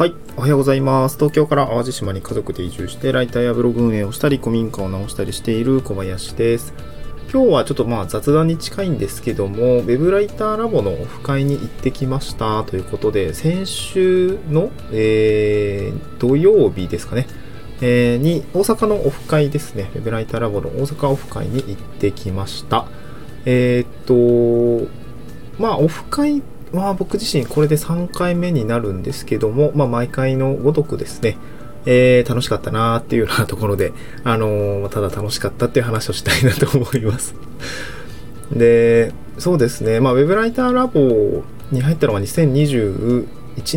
はい、おはようございます。東京から淡路島に家族で移住して、ライターやブログ運営をしたり、古民家を直したりしている小林です。今日はちょっとまあ雑談に近いんですけども、ウェブライターラボのオフ会に行ってきましたということで、先週の、えー土曜日ですかね、えーに大阪のオフ会ですね、ウェブライターラボの大阪オフ会に行ってきました。えーっと、まあ、オフ会は僕自身これで3回目になるんですけども、まあ、毎回のごとくですね、えー楽しかったなーっていうようなところで、あのーただ楽しかったっていう話をしたいなと思います。で、そうですね、まあ、ウェブライターラボに入ったのが2021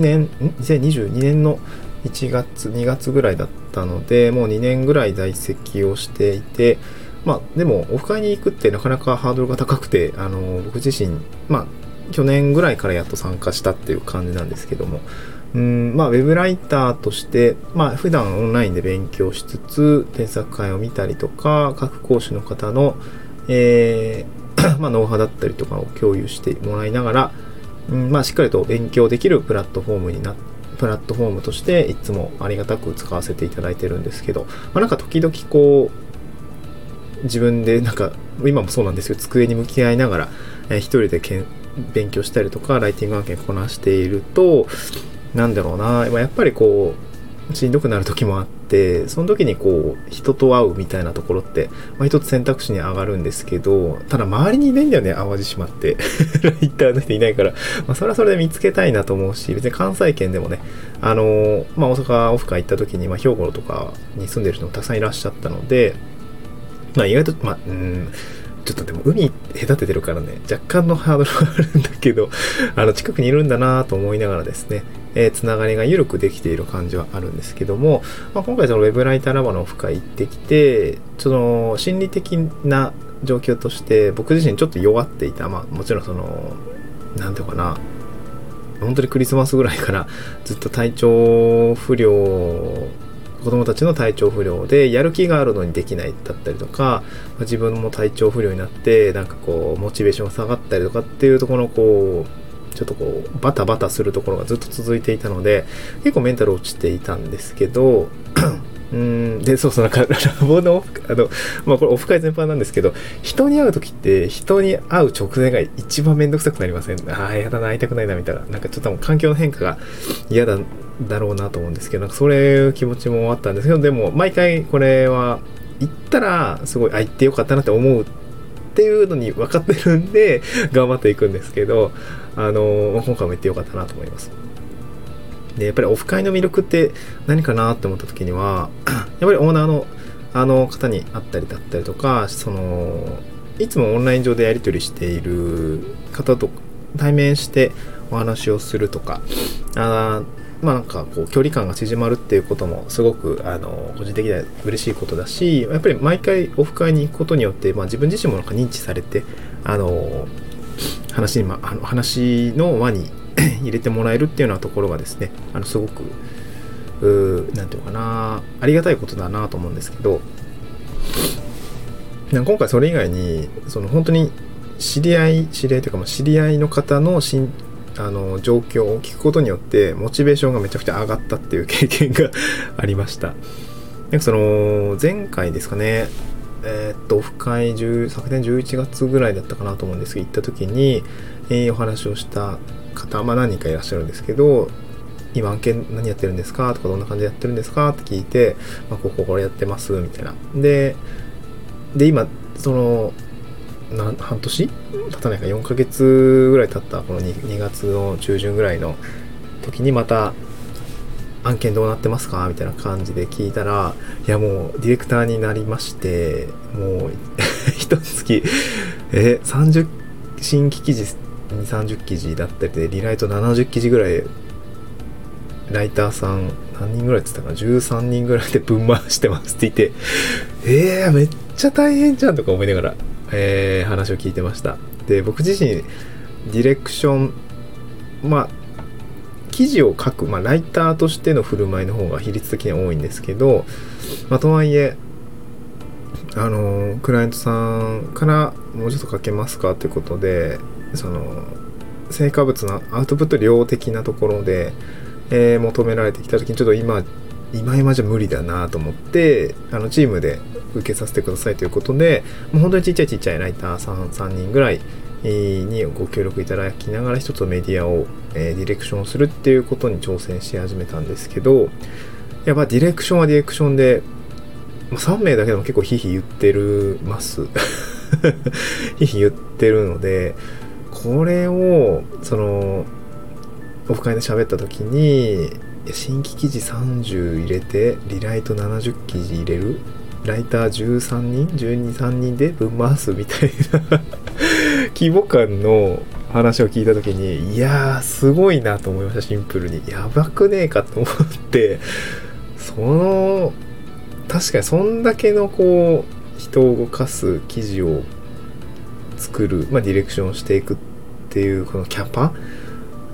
年、ん ?2022 年の1月、2月ぐらいだったので、もう2年ぐらい在籍をしていて、まあ、でも、オフ会に行くってなかなかハードルが高くて、あのー僕自身、まあ、去年ぐらいからやっと参加したっていう感じなんですけども、うん、まあ、ウェブライターとして、まあ、普段オンラインで勉強しつつ、添削会を見たりとか、各講師の方の、えー まあ、ノウハウだったりとかを共有してもらいながら、うん、まあ、しっかりと勉強できるプラットフォームになプラットフォームとしていつもありがたく使わせていただいてるんですけど、まあ、なんか時々こう、自分でなんか、今もそうなんですけど、机に向き合いながら、えー一人でけん勉強したりとか、ライティング案件こなしていると、なんだろうな、やっぱりこう、しんどくなる時もあって、その時にこう、人と会うみたいなところって、まあ一つ選択肢に上がるんですけど、ただ周りにいないんだよね、淡路島って。ライターの人いないから、まあそれはそれで見つけたいなと思うし、別に関西圏でもね、あのまあ大阪オフ会行った時に、まあ兵庫とかに住んでる人もたくさんいらっしゃったので、まあ意外と、まあ、うん、ちょっとでも海隔ててるからね、若干のハードルはあるんだけど、あの近くにいるんだなと思いながらですね、えーつながりが緩くできている感じはあるんですけども、まあ、今回そのウェブライターラボのオフ会行ってきて、その心理的な状況として僕自身ちょっと弱っていた、まあもちろんその、なんていうかな、本当にクリスマスぐらいからずっと体調不良子供たちの体調不良でやる気があるのにできないだったりとかま自分も体調不良になってなんかこうモチベーション下がったりとかっていうところのこうちょっとこうバタバタするところがずっと続いていたので結構メンタル落ちていたんですけどうん。でそうそうなんかラボのあのまあこれオフ会全般なんですけど人に会う時って人に会う直前が一番めんどくさくなりません？ああやだな会いたくないなみたいな。なんかちょっともう環境の変化が嫌だだろうなと思うんですけどなんかそういう気持ちもあったんですけどでも毎回これは行ったらすごいあ行ってよかったなって思うっていうのに分かってるんで頑張っていくんですけどあの今回も行ってよかったなと思います。でやっぱりオフ会の魅力って何かなって思った時には やっぱりオーナーのあの方に会ったりだったりとかそのいつもオンライン上でやり取りしている方と対面してお話をするとかあまあなんかこう距離感が縮まるっていうこともすごくあの個人的には嬉しいことだしやっぱり毎回オフ会に行くことによって、まあ、自分自身もなんか認知されてあの話に、ま、あの話の輪に 入れてもらえるっていうようなところがですねあのすごくうーなんていうのかなありがたいことだなと思うんですけど今回それ以外にその本当に知り合い知り合いというか知り合いの方のしんあの状況を聞くことによってモチベーションがめちゃくちゃ上がったっていう経験が ありました。なんかその前回ですかねえーっとオフ会10昨年11月ぐらいだったかなと思うんですけど行った時に、えーお話をした方、まあ、何人かいらっしゃるんですけど今案件何やってるんですかとかどんな感じでやってるんですかって聞いて、まあ、こここれやってますみたいな。でで今そのな半年？経たないか4ヶ月ぐらい経ったこの 2, 2月の中旬ぐらいの時にまた案件どうなってますか？みたいな感じで聞いたらいやもうディレクターになりましてもう 一月え30新規記事2 30記事だったりでリライト70記事ぐらいライターさん何人ぐらいって言ったかな？13人ぐらいで 分回してますって言ってえー、めっちゃ大変じゃんとか思いながら、えー話を聞いてました。で僕自身ディレクションまあ記事を書く、まあ、ライターとしての振る舞いの方が比率的には多いんですけど、まあ、とはいえあのクライアントさんからもうちょっと書けますかということでその成果物のアウトプット量的なところで、えー、求められてきた時にちょっと今今今じゃ無理だなと思ってあのチームで受けさせてくださいということでもう本当にちっちゃいちっちゃいライター 3, 3人ぐらいにご協力いただきながら一つメディアを、ディレクションするっていうことに挑戦し始めたんですけどやっぱディレクションはディレクションで3名だけでも結構ヒヒ言ってるます。ヒヒ言ってるのでこれをそのオフ会で喋った時に新規記事30入れてリライト70記事入れる。ライター13人123人で分回すみたいな。規模感の話を聞いた時にいやーすごいなと思いましたシンプルに。やばくねえかと思って。その確かにそんだけのこう人を動かす記事を作る、まあ、ディレクションしていくっていうこのキャパ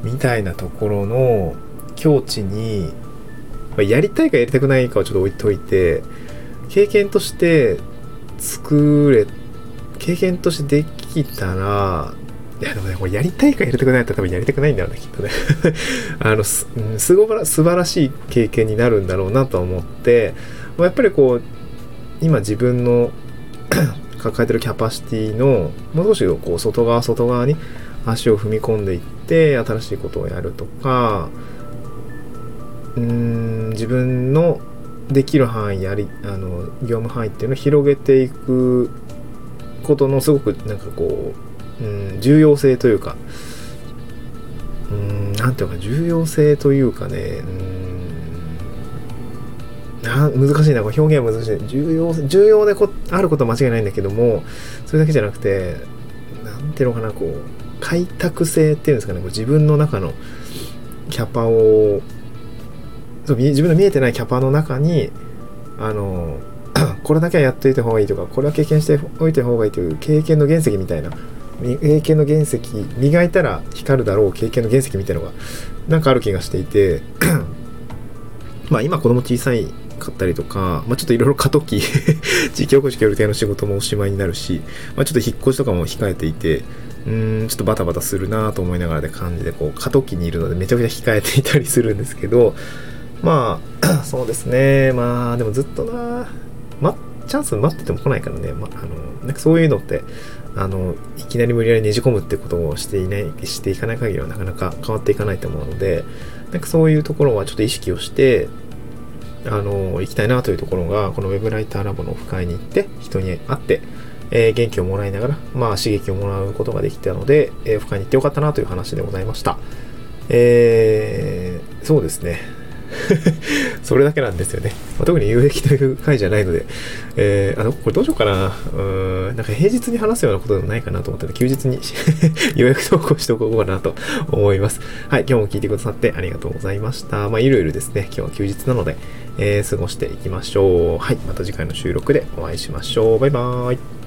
みたいなところの境地に、まあ、やりたいかやりたくないかはちょっと置いといて経験として作れ経験としてできたらいやでもね、これやりたいかやりたくないと多分やりたくないんだろうね、きっとね。あの、す、すごら、素晴らしい経験になるんだろうなと思って、やっぱりこう、今自分の 抱えてるキャパシティの、もう少しこう、外側、外側に足を踏み込んでいって、新しいことをやるとか、うーん、自分のできる範囲やり、あの、業務範囲っていうのを広げていくことのすごくなんかこう、うん、重要性というか、うん、なんていうか、重要性というかね、うん、な難しいな、これ表現は難しい。重要、重要でこあることは間違いないんだけども、それだけじゃなくて、なんていうのかな、こう、開拓性っていうんですかね、こう自分の中のキャパを、そう自分の見えてないキャパの中に、あの、これだけはやっておいた方がいいとか、これは経験しておいた方がいいという経験の原石みたいな経験の原石磨いたら光るだろう経験の原石みたいのがなんかある気がしていて まあ今子供小さいかったりとか、まあ、ちょっといろいろ過渡期地域おこし協力隊の仕事もおしまいになるし、まあ、ちょっと引っ越しとかも控えていてうんちょっとバタバタするなと思いながらで感じでこう過渡期にいるのでめちゃくちゃ控えていたりするんですけどまあ そうですね。まあでもずっとな、ま、チャンス待ってても来ないからね、まあのなんかそういうのってあのいきなり無理やりねじ込むってことをしていないしていかない限りはなかなか変わっていかないと思うのでなんかそういうところはちょっと意識をしてあの行きたいなというところがこの Web ライターラボのオフ会に行って人に会って、えー、元気をもらいながら、まあ、刺激をもらうことができたので、えー、オフ会に行ってよかったなという話でございました。えー、そうですね。それだけなんですよね。まあ、特に有益という回じゃないので、えー、あの、これどうしようかな。うん、なんか平日に話すようなことでもないかなと思って休日に 予約投稿しておこうかなと思います。はい、今日も聞いてくださってありがとうございました。まあ、いろいろですね、今日は休日なので、えー、過ごしていきましょう。はい、また次回の収録でお会いしましょう。バイバーイ。